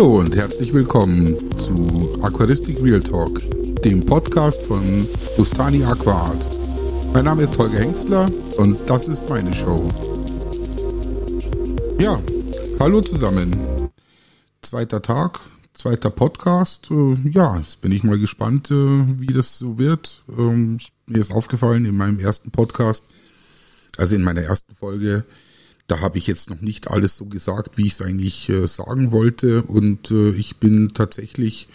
Hallo und herzlich willkommen zu Aquaristik Real Talk, dem Podcast von Bustani Aquaart. Mein Name ist Holger Hengstler und das ist meine Show. Ja, hallo zusammen. Zweiter Tag, zweiter Podcast. Äh, ja, jetzt bin ich mal gespannt, äh, wie das so wird. Ähm, mir ist aufgefallen in meinem ersten Podcast, also in meiner ersten Folge, da habe ich jetzt noch nicht alles so gesagt, wie ich es eigentlich äh, sagen wollte. Und äh, ich bin tatsächlich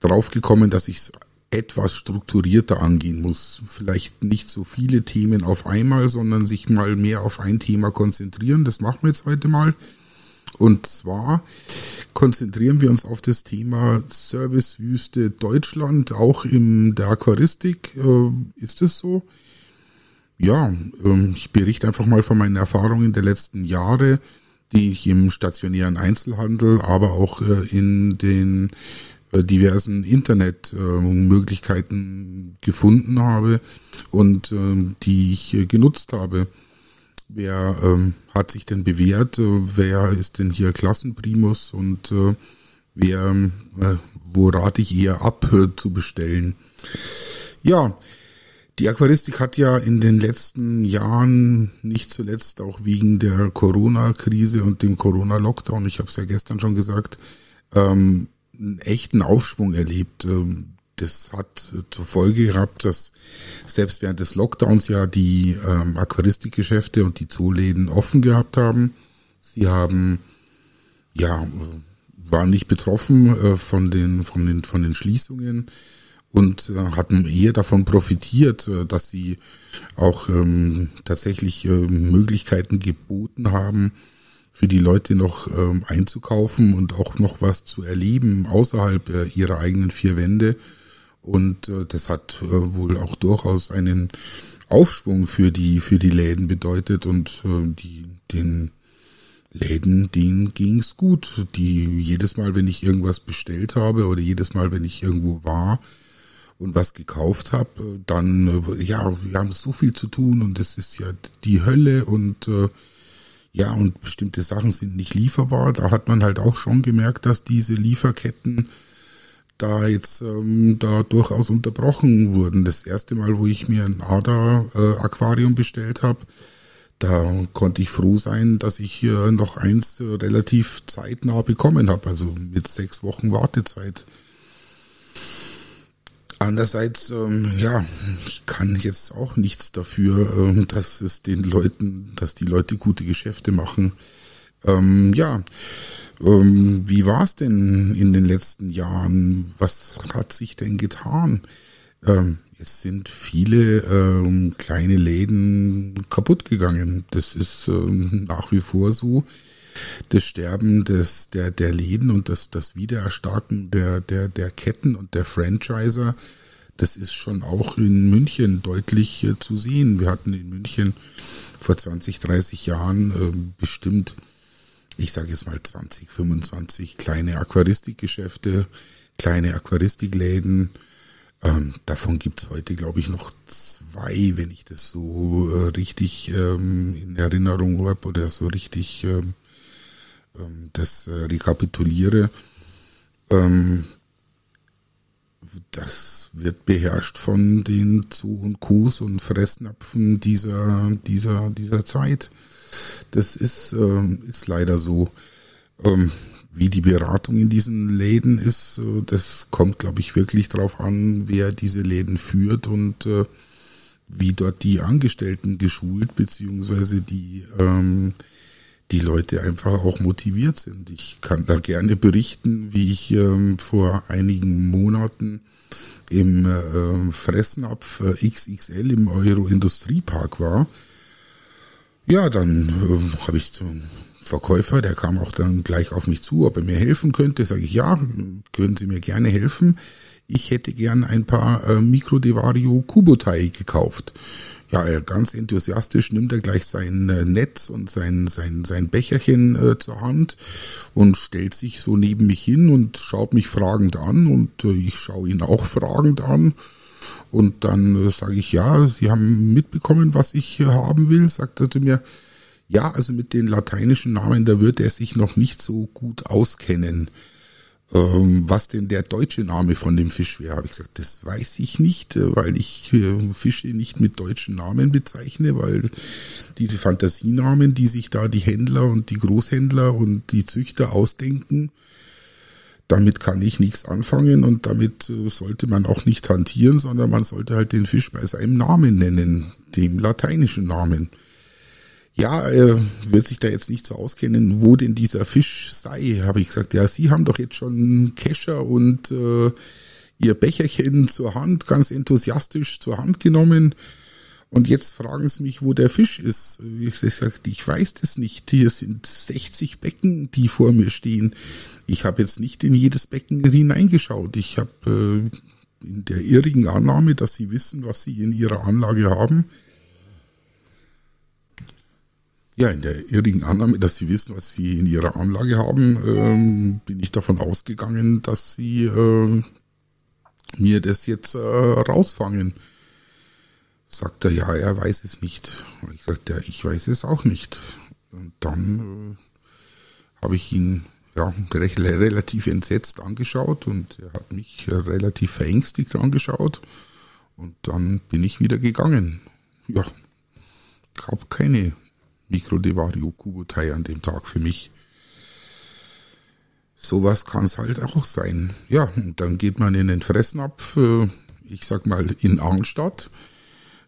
drauf gekommen, dass ich es etwas strukturierter angehen muss. Vielleicht nicht so viele Themen auf einmal, sondern sich mal mehr auf ein Thema konzentrieren. Das machen wir jetzt heute mal. Und zwar konzentrieren wir uns auf das Thema Servicewüste Deutschland, auch in der Aquaristik. Äh, ist es so? Ja, ähm, ich berichte einfach mal von meinen Erfahrungen der letzten Jahre, die ich im stationären Einzelhandel, aber auch äh, in den äh, diversen Internetmöglichkeiten gefunden habe und ähm, die ich äh, genutzt habe. Wer ähm, hat sich denn bewährt? Wer ist denn hier Klassenprimus und wer, wo rate ich eher ab zu bestellen? Ja, die Aquaristik hat ja in den letzten Jahren, nicht zuletzt auch wegen der Corona-Krise und dem Corona-Lockdown, ich habe es ja gestern schon gesagt, ähm, einen echten Aufschwung erlebt. Ähm, das hat zur Folge gehabt, dass selbst während des Lockdowns ja die ähm, Aquaristikgeschäfte und die Zooläden offen gehabt haben. Sie haben ja waren nicht betroffen äh, von den von den von den Schließungen und äh, hatten eher davon profitiert, äh, dass sie auch ähm, tatsächlich äh, Möglichkeiten geboten haben, für die Leute noch ähm, einzukaufen und auch noch was zu erleben außerhalb äh, ihrer eigenen vier Wände. Und äh, das hat äh, wohl auch durchaus einen Aufschwung für die für die Läden bedeutet und die den Läden, denen ging's gut. Die jedes Mal, wenn ich irgendwas bestellt habe oder jedes Mal, wenn ich irgendwo war, und was gekauft habe, dann, äh, ja, wir haben so viel zu tun und das ist ja die Hölle und äh, ja, und bestimmte Sachen sind nicht lieferbar. Da hat man halt auch schon gemerkt, dass diese Lieferketten da jetzt ähm, da durchaus unterbrochen wurden. Das erste Mal, wo ich mir ein Ader-Aquarium äh, bestellt habe, da konnte ich froh sein, dass ich hier noch eins äh, relativ zeitnah bekommen habe, also mit sechs Wochen Wartezeit. Andererseits, ähm, ja, ich kann jetzt auch nichts dafür, ähm, dass es den Leuten, dass die Leute gute Geschäfte machen. Ähm, ja, ähm, wie war es denn in den letzten Jahren? Was hat sich denn getan? Ähm, es sind viele ähm, kleine Läden kaputt gegangen. Das ist ähm, nach wie vor so das Sterben des, der, der Läden und das, das Wiedererstarken der, der, der Ketten und der Franchiser, das ist schon auch in München deutlich äh, zu sehen. Wir hatten in München vor 20, 30 Jahren äh, bestimmt, ich sage jetzt mal 20, 25 kleine Aquaristikgeschäfte, kleine Aquaristikläden. Ähm, davon gibt's heute, glaube ich, noch zwei, wenn ich das so äh, richtig ähm, in Erinnerung habe oder so richtig ähm, ähm, das äh, rekapituliere, ähm, das wird beherrscht von den Zu- und Kus und Fressnapfen dieser, dieser, dieser Zeit. Das ist, ähm, ist leider so. Ähm, wie die Beratung in diesen Läden ist, äh, das kommt, glaube ich, wirklich drauf an, wer diese Läden führt und äh, wie dort die Angestellten geschult, beziehungsweise die ähm, die Leute einfach auch motiviert sind. Ich kann da gerne berichten, wie ich ähm, vor einigen Monaten im äh, Fressnapf äh, XXL im Euro Industriepark war. Ja, dann äh, habe ich zum Verkäufer, der kam auch dann gleich auf mich zu, ob er mir helfen könnte. Sage ich, ja, können Sie mir gerne helfen. Ich hätte gern ein paar äh, Microdevario Kubotai gekauft. Ja, ganz enthusiastisch nimmt er gleich sein äh, Netz und sein, sein, sein Becherchen äh, zur Hand und stellt sich so neben mich hin und schaut mich fragend an und äh, ich schaue ihn auch fragend an. Und dann äh, sage ich, ja, Sie haben mitbekommen, was ich haben will, sagt er zu mir. Ja, also mit den lateinischen Namen, da wird er sich noch nicht so gut auskennen. Ähm, was denn der deutsche Name von dem Fisch wäre. Habe ich gesagt, das weiß ich nicht, äh, weil ich äh, Fische nicht mit deutschen Namen bezeichne, weil diese Fantasienamen, die sich da die Händler und die Großhändler und die Züchter ausdenken, damit kann ich nichts anfangen und damit äh, sollte man auch nicht hantieren, sondern man sollte halt den Fisch bei seinem Namen nennen, dem lateinischen Namen. Ja, er wird sich da jetzt nicht so auskennen, wo denn dieser Fisch sei, habe ich gesagt. Ja, Sie haben doch jetzt schon Kescher und äh, Ihr Becherchen zur Hand, ganz enthusiastisch zur Hand genommen. Und jetzt fragen Sie mich, wo der Fisch ist. Ich sagte, ich weiß das nicht. Hier sind 60 Becken, die vor mir stehen. Ich habe jetzt nicht in jedes Becken hineingeschaut. Ich habe äh, in der irrigen Annahme, dass Sie wissen, was Sie in Ihrer Anlage haben, ja, in der irrigen Annahme, dass Sie wissen, was Sie in Ihrer Anlage haben, ähm, bin ich davon ausgegangen, dass Sie äh, mir das jetzt äh, rausfangen. Sagt er, ja, er weiß es nicht. Ich sagte, ja, ich weiß es auch nicht. Und dann äh, habe ich ihn ja, recht, relativ entsetzt angeschaut und er hat mich relativ verängstigt angeschaut. Und dann bin ich wieder gegangen. Ja, gab keine Mikro de Vario Kubotai an dem Tag für mich. Sowas kann es halt auch sein. Ja, und dann geht man in den Fressnapf, äh, ich sag mal in Arnstadt,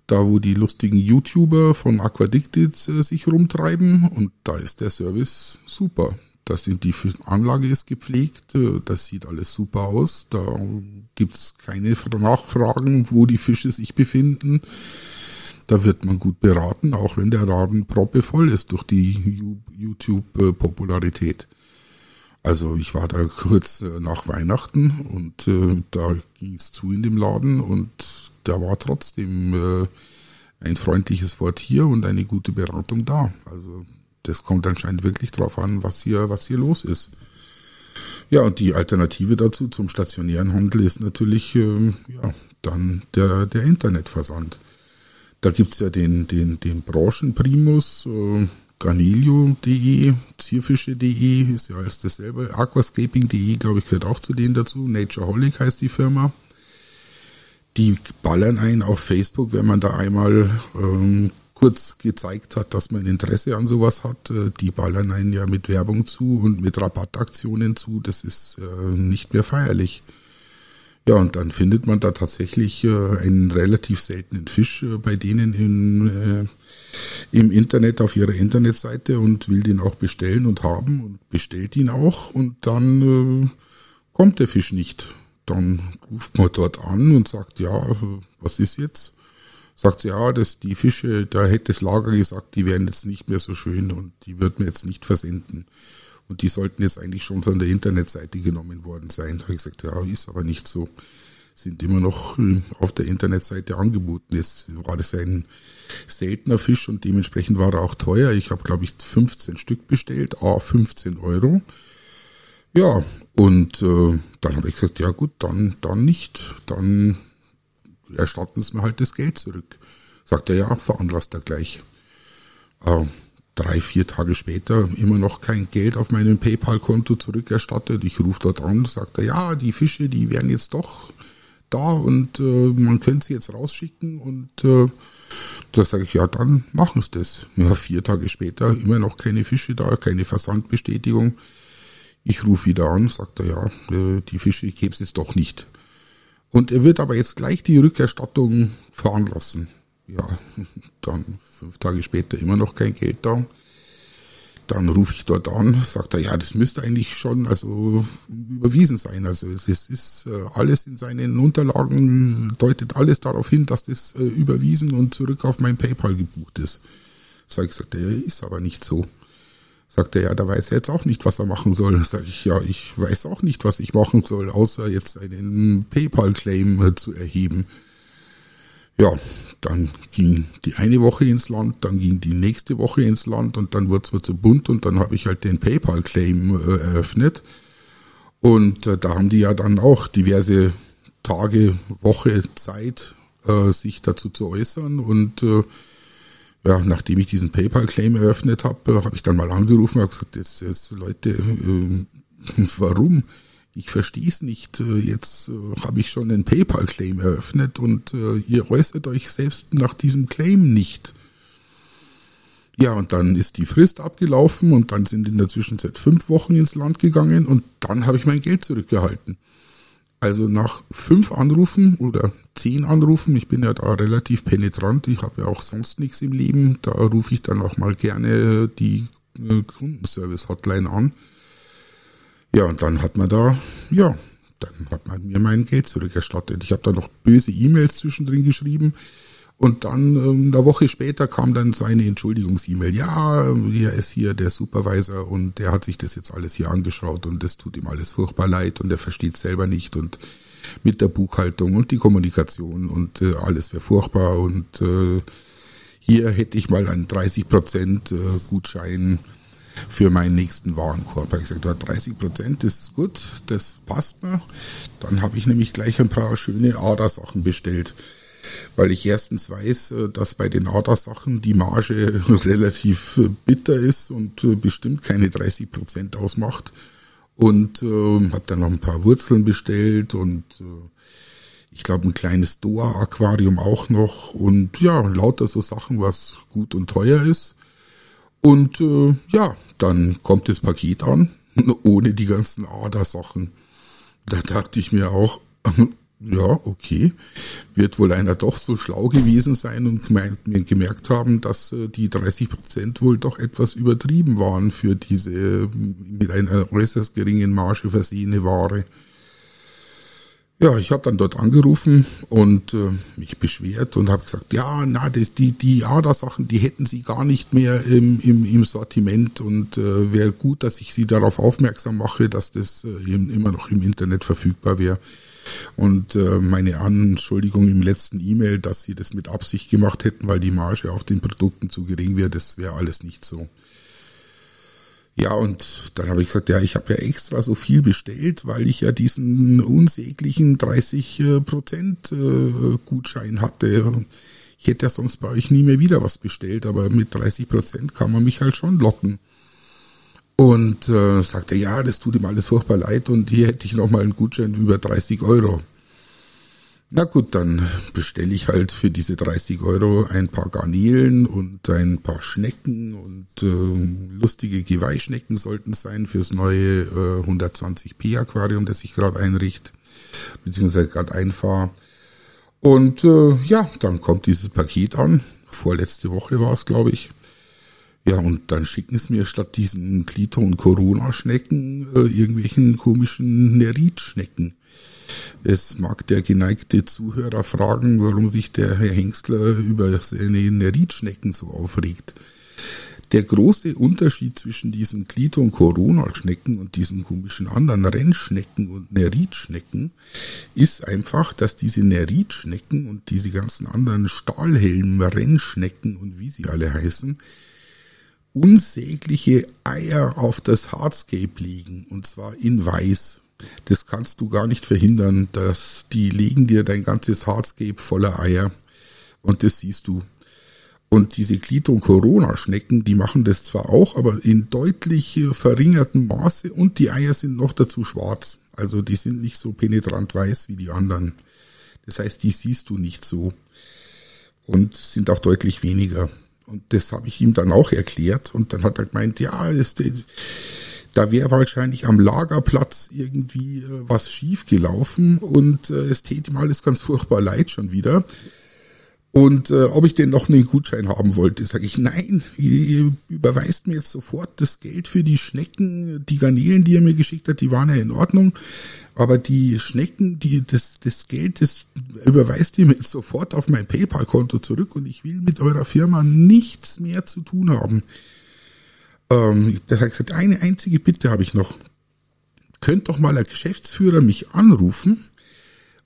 da wo die lustigen YouTuber von Aquadicted äh, sich rumtreiben und da ist der Service super. Da sind die Anlage ist gepflegt, äh, das sieht alles super aus. Da gibt's keine Nachfragen, wo die Fische sich befinden. Da wird man gut beraten, auch wenn der Laden proppevoll ist durch die YouTube-Popularität. Also ich war da kurz äh, nach Weihnachten und äh, da ging es zu in dem Laden und da war trotzdem äh, ein freundliches Wort hier und eine gute Beratung da. Also das kommt anscheinend wirklich drauf an, was hier, was hier los ist. Ja, und die Alternative dazu zum stationären Handel ist natürlich ähm, ja, dann der, der Internetversand. Da gibt's ja den, den, den Branchenprimus, äh, Garnilio.de, Zierfische.de, ist ja alles dasselbe. Aquascaping.de, glaube ich, gehört auch zu denen dazu. Natureholic heißt die Firma. Die ballern ein auf Facebook, wenn man da einmal ähm, kurz gezeigt hat, dass man Interesse an sowas hat. Äh, die ballern einen ja mit Werbung zu und mit Rabattaktionen zu. Das ist äh, nicht mehr feierlich. Ja, und dann findet man da tatsächlich äh, einen relativ seltenen Fisch äh, bei denen in, äh, im Internet auf ihrer Internetseite und will den auch bestellen und haben und bestellt ihn auch und dann kommt der Fisch nicht. Dann ruft man dort an und sagt, ja, was ist jetzt? Sagt sie, ja, das, die Fische, da hätte das Lager gesagt, die wären jetzt nicht mehr so schön und die wird mir jetzt nicht versenden. Und die sollten jetzt eigentlich schon von der Internetseite genommen worden sein. Da habe ich gesagt, ja, ist aber nicht so. Sind immer noch äh, auf der Internetseite angeboten. Jetzt war das ein seltener Fisch und dementsprechend war er auch teuer. Ich habe, glaube ich, 15 Stück bestellt, a 15 Euro. Ja, und äh, dann habe ich gesagt, ja gut, dann, dann nicht. Dann erstatten sie mir halt das Geld zurück. Sagt er, ja, veranlasst er gleich. Äh, drei, vier Tage später immer noch kein Geld auf meinem PayPal-Konto zurückerstattet. Ich rufe dort an, sagt er, ja, die Fische, die wären jetzt doch da und äh, man könnte sie jetzt rausschicken und äh, da sage ich, ja, dann machen sie das. Ja, vier Tage später immer noch keine Fische da, keine Versandbestätigung. Ich rufe wieder an, sagt er, ja, äh, die Fische gäbe es jetzt doch nicht. Und er wird aber jetzt gleich die Rückerstattung veranlassen ja, dann fünf Tage später immer noch kein Geld da. Dann rufe ich dort an, sagt er, ja, das müsste eigentlich schon also überwiesen sein. Also es ist, äh, alles in seinen Unterlagen, deutet alles darauf hin, dass das äh, überwiesen und zurück auf mein PayPal gebucht ist. Sag ich, sagt er, ist aber nicht so. Sagt er, ja, da weiß er jetzt auch nicht, was er machen soll. Sag ich, ja, ich weiß auch nicht, was ich machen soll, außer jetzt einen PayPal-Claim äh, zu erheben. Ja, dann ging die eine Woche ins Land, dann ging die nächste Woche ins Land und dann wurde es mir zu bunt und dann habe ich halt den PayPal-Claim äh, eröffnet. Und äh, da haben die ja dann auch diverse Tage, Woche Zeit, äh, sich dazu zu äußern. Und äh, ja, nachdem ich diesen PayPal-Claim eröffnet habe, äh, habe ich dann mal angerufen und gesagt, jetzt, jetzt Leute, äh, warum? Ich verstehe es nicht. Äh, jetzt äh, habe ich schon einen PayPal-Claim eröffnet und äh, ihr äußert euch selbst nach diesem Claim nicht. Ja, und dann ist die Frist abgelaufen und dann sind in der Zwischenzeit fünf Wochen ins Land gegangen und dann habe ich mein Geld zurückgehalten. Also nach fünf Anrufen oder zehn Anrufen, ich bin ja da relativ penetrant, ich habe ja auch sonst nichts im Leben, da rufe ich dann auch mal gerne die Kundenservice-Hotline an ja, und dann hat man da, ja, dann hat man mir mein Geld zurückerstattet. Ich habe da noch böse E-Mails zwischendrin geschrieben und dann ähm, eine Woche später kam dann so eine Entschuldigungs-E-Mail. Ja, hier ist hier der Supervisor und der hat sich das jetzt alles hier angeschaut und das tut ihm alles furchtbar leid und er versteht selber nicht und mit der Buchhaltung und die Kommunikation und äh, alles wäre furchtbar und äh, hier hätte ich mal einen 30 Prozent äh, Gutschein für meinen nächsten Warenkorb. Ich gesagt, 30 Prozent ist gut, das passt mir. Dann habe ich nämlich gleich ein paar schöne Adersachen bestellt. Weil ich erstens weiß, äh, dass bei den Adersachen die Marge relativ äh, bitter ist und äh, bestimmt keine 30 Prozent ausmacht. Und äh, habe dann noch ein paar Wurzeln bestellt und äh, ich glaube ein kleines Doa-Aquarium auch noch und ja, lauter so Sachen, was gut und teuer ist. Und äh, ja, dann kommt das Paket an, ohne die ganzen Adersachen. Da dachte ich mir auch, ja, okay, wird wohl einer doch so schlau gewesen sein und gemerkt haben, dass äh, die 30 Prozent wohl doch etwas übertrieben waren für diese mit einer äußerst geringen Marge versehene Ware. Ja, ich habe dann dort angerufen und äh, mich beschwert und habe gesagt, ja, na, das, die die ADA-Sachen, die hätten sie gar nicht mehr im, im, im Sortiment und äh, wäre gut, dass ich sie darauf aufmerksam mache, dass das äh, immer noch im Internet verfügbar wäre. Und äh, meine Anschuldigung im letzten E-Mail, dass sie das mit Absicht gemacht hätten, weil die Marge auf den Produkten zu gering wäre, das wäre alles nicht so. Ja, und dann habe ich gesagt, ja, ich habe ja extra so viel bestellt, weil ich ja diesen unsäglichen 30 äh, Prozent äh, Gutschein hatte. Ich hätte ja sonst bei euch nie mehr wieder was bestellt, aber mit 30 Prozent kann man mich halt schon locken. Und äh, sagte, ja, das tut ihm alles furchtbar leid und hier hätte ich nochmal einen Gutschein über 30 Euro. Na gut, dann bestelle ich halt für diese 30 Euro ein paar Garnelen und ein paar Schnecken und äh, lustige Geweihschnecken sollten sein fürs neue äh, 120p Aquarium, das ich gerade einrichte, beziehungsweise gerade einfahre. Und äh, ja, dann kommt dieses Paket an. Vorletzte Woche war es, glaube ich. Ja, und dann schicken es mir statt diesen Klito- und Corona-Schnecken äh, irgendwelchen komischen Nerit-Schnecken. Es mag der geneigte Zuhörer fragen, warum sich der Herr Hengstler über seine Neritschnecken so aufregt. Der große Unterschied zwischen diesen Klito- und Corona-Schnecken und diesen komischen anderen Rennschnecken und Neritschnecken ist einfach, dass diese Neritschnecken und diese ganzen anderen Stahlhelm, Rennschnecken und wie sie alle heißen, unsägliche Eier auf das Hardscape legen und zwar in weiß. Das kannst du gar nicht verhindern, dass die legen dir dein ganzes Hardscape voller Eier und das siehst du. Und diese Klito- und Corona-Schnecken, die machen das zwar auch, aber in deutlich verringertem Maße und die Eier sind noch dazu schwarz. Also die sind nicht so penetrant weiß wie die anderen. Das heißt, die siehst du nicht so. Und sind auch deutlich weniger. Und das habe ich ihm dann auch erklärt. Und dann hat er gemeint, ja, das, da wäre wahrscheinlich am Lagerplatz irgendwie äh, was schief gelaufen und äh, es täte ihm alles ganz furchtbar leid schon wieder. Und äh, ob ich denn noch einen Gutschein haben wollte, sage ich, nein, ihr überweist mir jetzt sofort das Geld für die Schnecken, die Garnelen, die ihr mir geschickt habt, die waren ja in Ordnung. Aber die Schnecken, die, das, das Geld, das überweist ihr mir jetzt sofort auf mein PayPal-Konto zurück und ich will mit eurer Firma nichts mehr zu tun haben. Ähm, das gesagt, eine einzige Bitte habe ich noch. Könnt doch mal der Geschäftsführer mich anrufen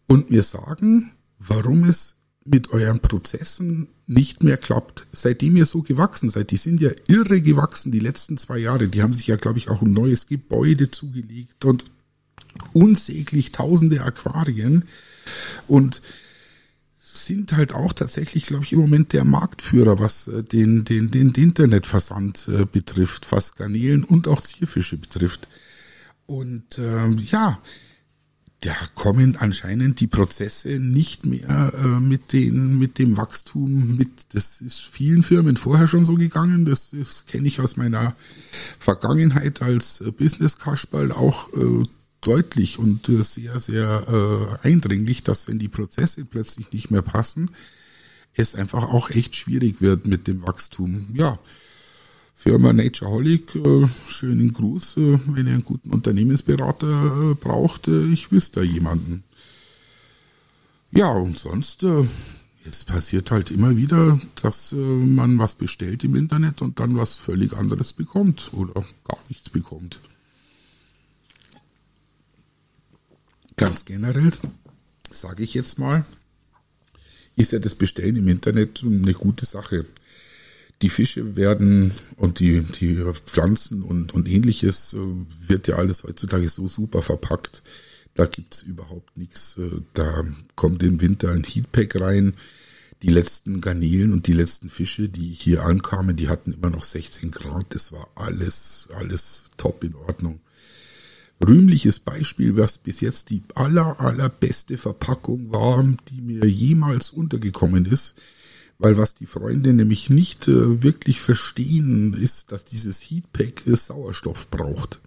und mir sagen, warum es mit euren Prozessen nicht mehr klappt. Seitdem ihr so gewachsen seid, die sind ja irre gewachsen die letzten zwei Jahre. Die haben sich ja, glaube ich, auch ein neues Gebäude zugelegt und unsäglich tausende Aquarien und sind halt auch tatsächlich, glaube ich, im Moment der Marktführer, was äh, den, den, den Internetversand äh, betrifft, was Garnelen und auch Zierfische betrifft. Und ähm, ja, da kommen anscheinend die Prozesse nicht mehr äh, mit den mit dem Wachstum mit. Das ist vielen Firmen vorher schon so gegangen. Das, das kenne ich aus meiner Vergangenheit als äh, Business Kasperl auch äh, deutlich und äh, sehr sehr äh, eindringlich, dass wenn die Prozesse plötzlich nicht mehr passen, es einfach auch echt schwierig wird mit dem Wachstum. Ja, Firma Natureholic, äh, schönen Gruß, äh, wenn ihr einen guten Unternehmensberater äh, braucht, ich wüsste da jemanden. Ja, und sonst, es passiert halt immer wieder, dass man was bestellt im Internet und dann was völlig anderes bekommt oder gar nichts bekommt. Ganz generell, sage ich jetzt mal, ist ja das Bestellen im Internet eine gute Sache die Fische werden und die, die Pflanzen und, und ähnliches äh, wird ja alles heutzutage so super verpackt. Da gibt's überhaupt nichts. Äh, da kommt im Winter ein Heatpack rein. Die letzten Garnelen und die letzten Fische, die hier ankamen, die hatten immer noch 16 Grad. Das war alles, alles top in Ordnung. Rühmliches Beispiel, was bis jetzt die aller, allerbeste Verpackung war, die mir jemals untergekommen ist, weil was die Freunde nämlich nicht äh, wirklich verstehen, ist, dass dieses Heatpack äh, Sauerstoff braucht.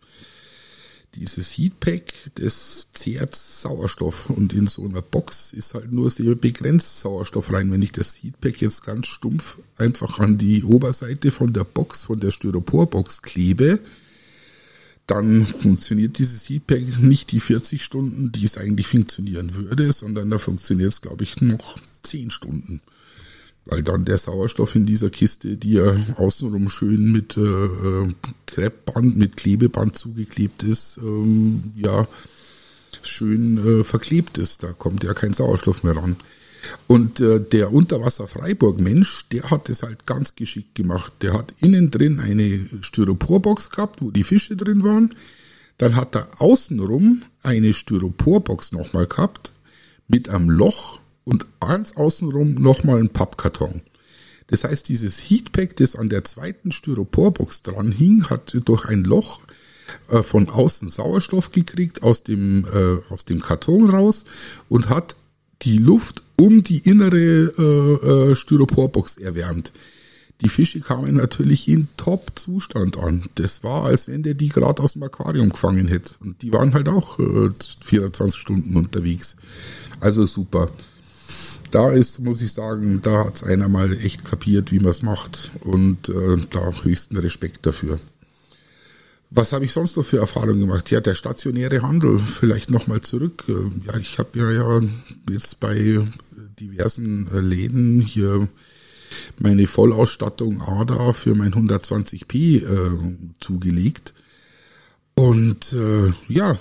Dieses Heatpack, das zehrt Sauerstoff und in so einer Box ist halt nur sehr begrenzt Sauerstoff rein. Wenn ich das Heatpack jetzt ganz stumpf einfach an die Oberseite von der Box, von der Styroporbox klebe, dann funktioniert dieses Heatpack nicht die 40 Stunden, die es eigentlich funktionieren würde, sondern da funktioniert es, glaube ich, noch 10 Stunden weil dann der Sauerstoff in dieser Kiste, die ja außenrum schön mit äh, äh, Kreppband, mit Klebeband zugeklebt ist, ähm, ja, schön äh, verklebt ist. Da kommt ja kein Sauerstoff mehr ran. Und äh, der Unterwasser-Freiburg-Mensch, der hat es halt ganz geschickt gemacht. Der hat innen drin eine Styroporbox gehabt, wo die Fische drin waren. Dann hat er außenrum eine Styroporbox nochmal gehabt mit einem Loch, und ganz außenrum nochmal ein Pappkarton. Das heißt, dieses Heatpack, das an der zweiten Styroporbox dran hing, hat durch ein Loch äh, von außen Sauerstoff gekriegt aus dem, äh, aus dem Karton raus und hat die Luft um die innere äh, äh, Styroporbox erwärmt. Die Fische kamen natürlich in Top-Zustand an. Das war, als wenn der die gerade aus dem Aquarium gefangen hätte. Und die waren halt auch äh, 24 Stunden unterwegs. Also super da ist, muss ich sagen, da hat's einer mal echt kapiert, wie man es macht. Und äh, da höchsten Respekt dafür. Was habe ich sonst noch für Erfahrungen gemacht? Ja, der stationäre Handel, vielleicht nochmal zurück. Äh, ja, ich habe ja, ja jetzt bei diversen äh, Läden hier meine Vollausstattung ADA für mein 120p äh, zugelegt. Und äh, ja,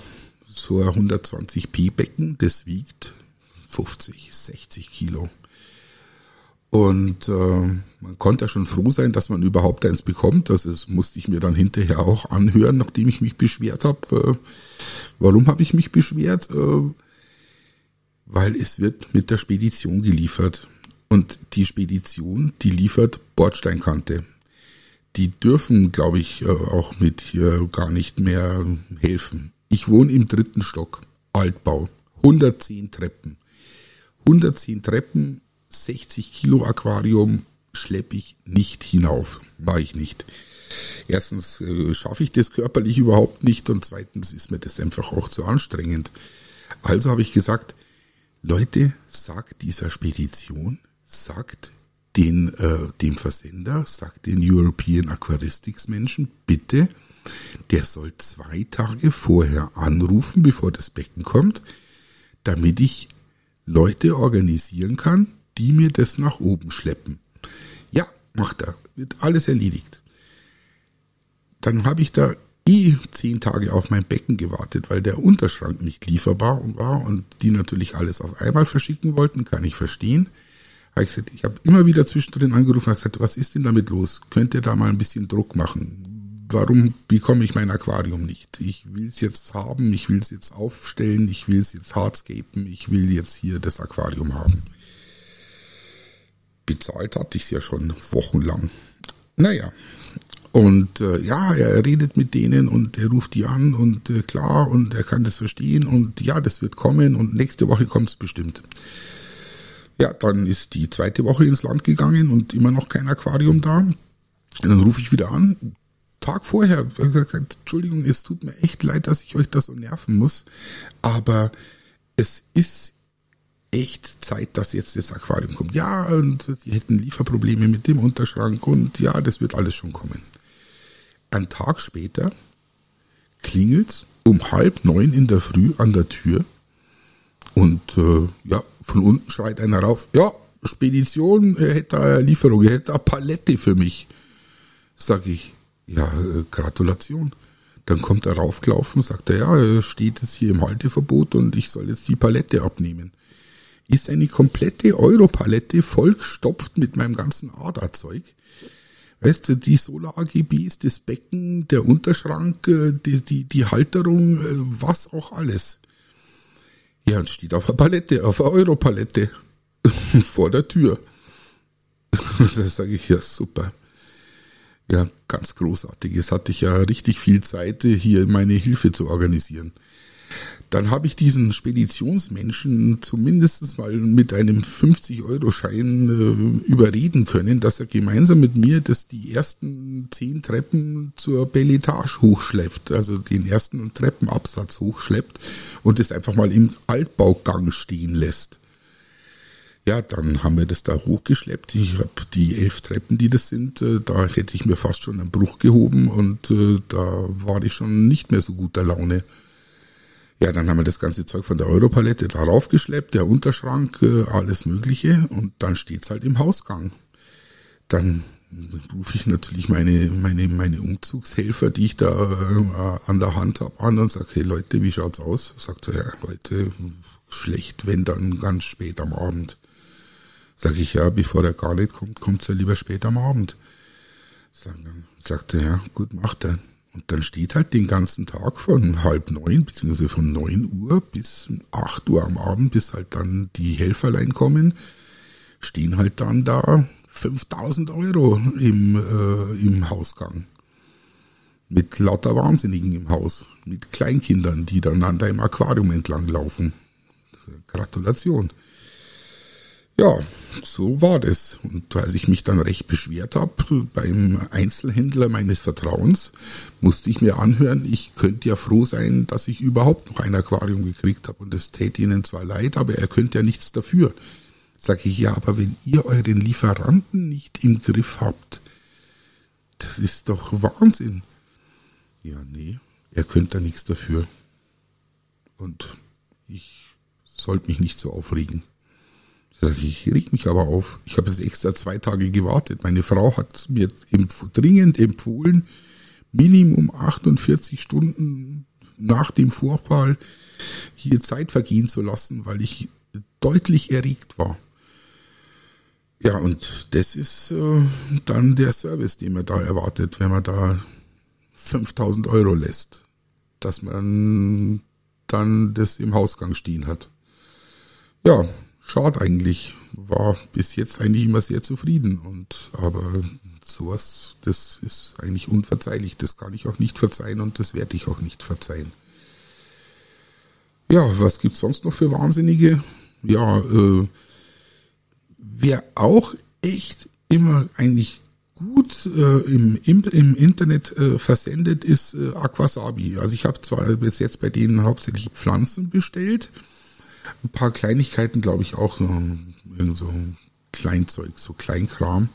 so ein 120p Becken, das wiegt 50, 60 Kilo. Und äh, man konnte ja schon froh sein, dass man überhaupt eins bekommt. Das ist, musste ich mir dann hinterher auch anhören, nachdem ich mich beschwert habe. Äh, warum habe ich mich beschwert? Äh, weil es wird mit der Spedition geliefert. Und die Spedition, die liefert Bordsteinkante. Die dürfen, glaube ich, äh, auch mit hier gar nicht mehr helfen. Ich wohne im dritten Stock, Altbau, 110 Treppen. 110 Treppen, 60 Kilo Aquarium schleppe ich nicht hinauf. Mache ich nicht. Erstens äh, schaffe ich das körperlich überhaupt nicht und zweitens ist mir das einfach auch zu anstrengend. Also habe ich gesagt, Leute, sagt dieser Spedition, sagt den, äh, dem Versender, sagt den European Aquaristics Menschen, bitte, der soll zwei Tage vorher anrufen, bevor das Becken kommt, damit ich Leute organisieren kann, die mir das nach oben schleppen. Ja, macht er. Wird alles erledigt. Dann habe ich da eh zehn Tage auf mein Becken gewartet, weil der Unterschrank nicht lieferbar war und die natürlich alles auf einmal verschicken wollten, kann ich verstehen. Ich habe immer wieder zwischendrin angerufen und gesagt, was ist denn damit los? Könnt ihr da mal ein bisschen Druck machen? Warum bekomme ich mein Aquarium nicht? Ich will es jetzt haben, ich will es jetzt aufstellen, ich will es jetzt hardscapen, ich will jetzt hier das Aquarium haben. Bezahlt hatte ich es ja schon wochenlang. Naja, Und äh, ja, er redet mit denen und er ruft die an und äh, klar und er kann das verstehen und ja, das wird kommen und nächste Woche kommt es bestimmt. Ja, dann ist die zweite Woche ins Land gegangen und immer noch kein Aquarium da. Und dann rufe ich wieder an, Tag vorher, gesagt, Entschuldigung, es tut mir echt leid, dass ich euch das so nerven muss, aber es ist echt Zeit, dass jetzt das Aquarium kommt. Ja, und die hätten Lieferprobleme mit dem Unterschrank und ja, das wird alles schon kommen. Ein Tag später klingelt's um halb neun in der Früh an der Tür und äh, ja, von unten schreit einer rauf, ja, Spedition, er hätte eine Lieferung, er hätte eine Palette für mich. Sag ich, ja, äh, Gratulation. Dann kommt er raufgelaufen, sagt er, ja, er steht jetzt hier im Halteverbot und ich soll jetzt die Palette abnehmen. Ist eine komplette Europalette vollgestopft mit meinem ganzen Aderzeug. Weißt du, die Solar-AGBs, das Becken, der Unterschrank, äh, die, die, die Halterung, äh, was auch alles. Ja, und steht auf einer Palette, auf einer Europalette vor der Tür. da sage ich, ja, super. Ja, ganz großartig. Jetzt hatte ich ja richtig viel Zeit, hier meine Hilfe zu organisieren. Dann habe ich diesen Speditionsmenschen zumindest mal mit einem 50-Euro-Schein äh, überreden können, dass er gemeinsam mit mir das die ersten zehn Treppen zur Belletage hochschleppt, also den ersten Treppenabsatz hochschleppt und es einfach mal im Altbaugang stehen lässt. Ja, dann haben wir das da hochgeschleppt. Ich habe die elf Treppen, die das sind, äh, da hätte ich mir fast schon einen Bruch gehoben und äh, da war ich schon nicht mehr so guter Laune. Ja, dann haben wir das ganze Zeug von der Europalette darauf geschleppt, der Unterschrank, äh, alles Mögliche und dann steht's halt im Hausgang. Dann rufe ich natürlich meine, meine, meine Umzugshelfer, die ich da an der Hand habe, an und sage, hey Leute, wie schaut's aus? Sagt er, ja, heute schlecht, wenn dann ganz spät am Abend. Sag ich, ja, bevor er gar nicht kommt, kommt's ja lieber spät am Abend. Sagt er, ja, gut, macht er. Und dann steht halt den ganzen Tag von halb neun, beziehungsweise von neun Uhr bis acht Uhr am Abend, bis halt dann die Helferlein kommen, stehen halt dann da 5000 Euro im, äh, im Hausgang. Mit lauter Wahnsinnigen im Haus. Mit Kleinkindern, die dann an deinem Aquarium entlang laufen. Gratulation. Ja, so war das. Und als ich mich dann recht beschwert habe beim Einzelhändler meines Vertrauens, musste ich mir anhören, ich könnte ja froh sein, dass ich überhaupt noch ein Aquarium gekriegt habe. Und das täte Ihnen zwar leid, aber er könnte ja nichts dafür. Sag ich, ja, aber wenn ihr euren Lieferanten nicht im Griff habt, das ist doch Wahnsinn. Ja, nee, er könnte da nichts dafür. Und ich sollte mich nicht so aufregen. Ich reg mich aber auf. Ich habe jetzt extra zwei Tage gewartet. Meine Frau hat mir empf dringend empfohlen, Minimum 48 Stunden nach dem Vorfall hier Zeit vergehen zu lassen, weil ich deutlich erregt war. Ja, und das ist äh, dann der Service, den man da erwartet, wenn man da 5000 Euro lässt, dass man dann das im Hausgang stehen hat. Ja, schade eigentlich. War bis jetzt eigentlich immer sehr zufrieden und aber sowas, das ist eigentlich unverzeihlich. Das kann ich auch nicht verzeihen und das werde ich auch nicht verzeihen. Ja, was gibt's sonst noch für Wahnsinnige? Ja, äh, wer auch echt immer eigentlich gut äh, im, im, im Internet äh, versendet, ist äh, Aquasabi. Also ich habe zwar bis jetzt bei denen hauptsächlich Pflanzen bestellt, ein paar Kleinigkeiten, glaube ich, auch so, Kleinzeug, so Kleinkram.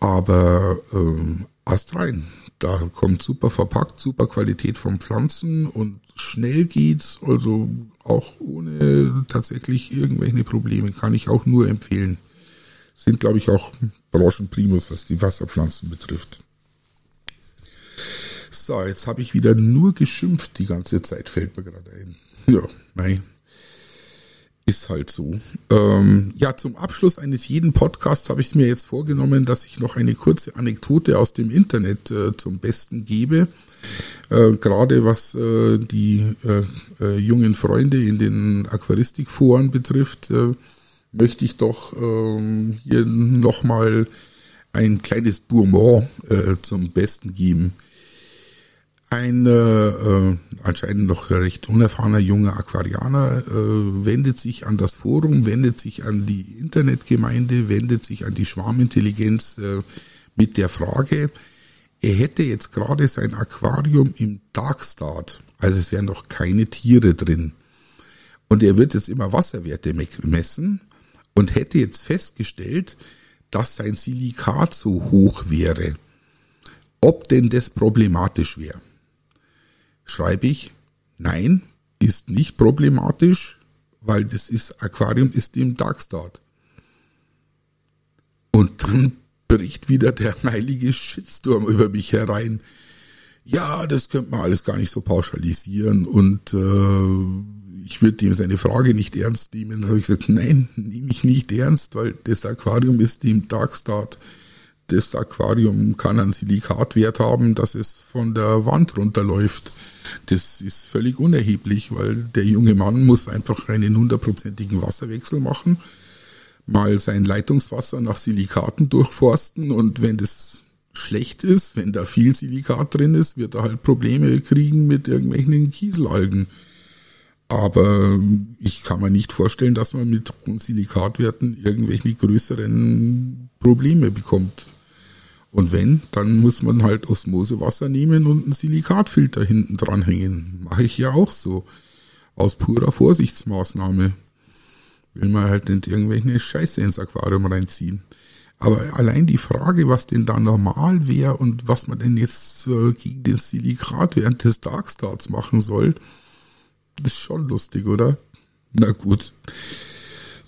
Aber ähm, Ast rein. Da kommt super verpackt, super Qualität von Pflanzen und schnell geht's, also auch ohne tatsächlich irgendwelche Probleme, kann ich auch nur empfehlen. Sind, glaube ich, auch Branchenprimus, was die Wasserpflanzen betrifft. So, jetzt habe ich wieder nur geschimpft die ganze Zeit, fällt mir gerade ein. Ja, nein. Ist halt so. Ähm, ja, zum Abschluss eines jeden Podcasts habe ich mir jetzt vorgenommen, dass ich noch eine kurze Anekdote aus dem Internet äh, zum Besten gebe. Äh, Gerade was äh, die äh, äh, jungen Freunde in den Aquaristikforen betrifft, äh, möchte ich doch ähm, hier nochmal ein kleines Bourmont äh, zum Besten geben. Ein äh, anscheinend noch recht unerfahrener junger Aquarianer äh, wendet sich an das Forum, wendet sich an die Internetgemeinde, wendet sich an die Schwarmintelligenz äh, mit der Frage, er hätte jetzt gerade sein Aquarium im Darkstart, also es wären noch keine Tiere drin. Und er wird jetzt immer Wasserwerte messen und hätte jetzt festgestellt, dass sein Silikat so hoch wäre. Ob denn das problematisch wäre? Schreibe ich, nein, ist nicht problematisch, weil das ist, Aquarium ist im Darkstart. Und dann bricht wieder der heilige Shitstorm über mich herein. Ja, das könnte man alles gar nicht so pauschalisieren und äh, ich würde ihm seine Frage nicht ernst nehmen. Da habe ich gesagt, nein, nehme ich nicht ernst, weil das Aquarium ist im Darkstart. Das Aquarium kann einen Silikatwert haben, dass es von der Wand runterläuft. Das ist völlig unerheblich, weil der junge Mann muss einfach einen hundertprozentigen Wasserwechsel machen mal sein Leitungswasser nach Silikaten durchforsten und wenn das schlecht ist, wenn da viel Silikat drin ist, wird er halt Probleme kriegen mit irgendwelchen Kieselalgen. Aber ich kann mir nicht vorstellen, dass man mit hohen Silikatwerten irgendwelche größeren Probleme bekommt. Und wenn, dann muss man halt Osmosewasser nehmen und einen Silikatfilter hinten dranhängen. Mache ich ja auch so. Aus purer Vorsichtsmaßnahme will man halt nicht irgendwelche Scheiße ins Aquarium reinziehen. Aber allein die Frage, was denn da normal wäre und was man denn jetzt äh, gegen das Silikat während des Darkstarts machen soll, ist schon lustig, oder? Na gut.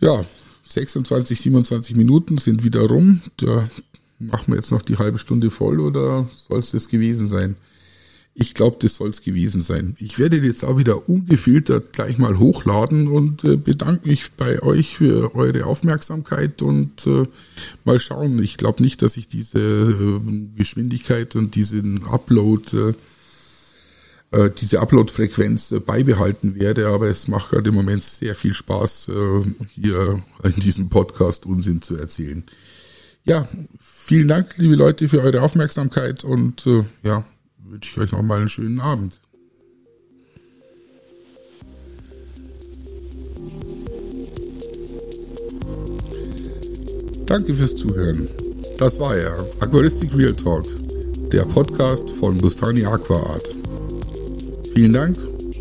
Ja, 26, 27 Minuten sind wieder rum. Da machen wir jetzt noch die halbe Stunde voll oder soll es das gewesen sein? Ich glaube, das soll es gewesen sein. Ich werde jetzt auch wieder ungefiltert gleich mal hochladen und äh, bedanke mich bei euch für eure Aufmerksamkeit und äh, mal schauen. Ich glaube nicht, dass ich diese äh, Geschwindigkeit und diesen Upload, äh, äh diese Upload-Frequenz äh, beibehalten werde, aber es macht gerade im Moment sehr viel Spaß, hier in diesem Podcast Unsinn zu erzählen. Ja, vielen Dank, liebe Leute, für eure Aufmerksamkeit und äh, ja, wünsche ich euch noch mal einen schönen Abend. Danke fürs Zuhören. Das war er, Aquaristik Real Talk, der Podcast von Bustani Aqua Art. Vielen Dank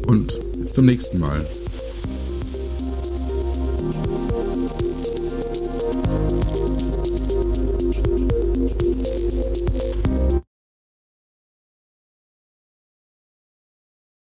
und bis zum nächsten Mal.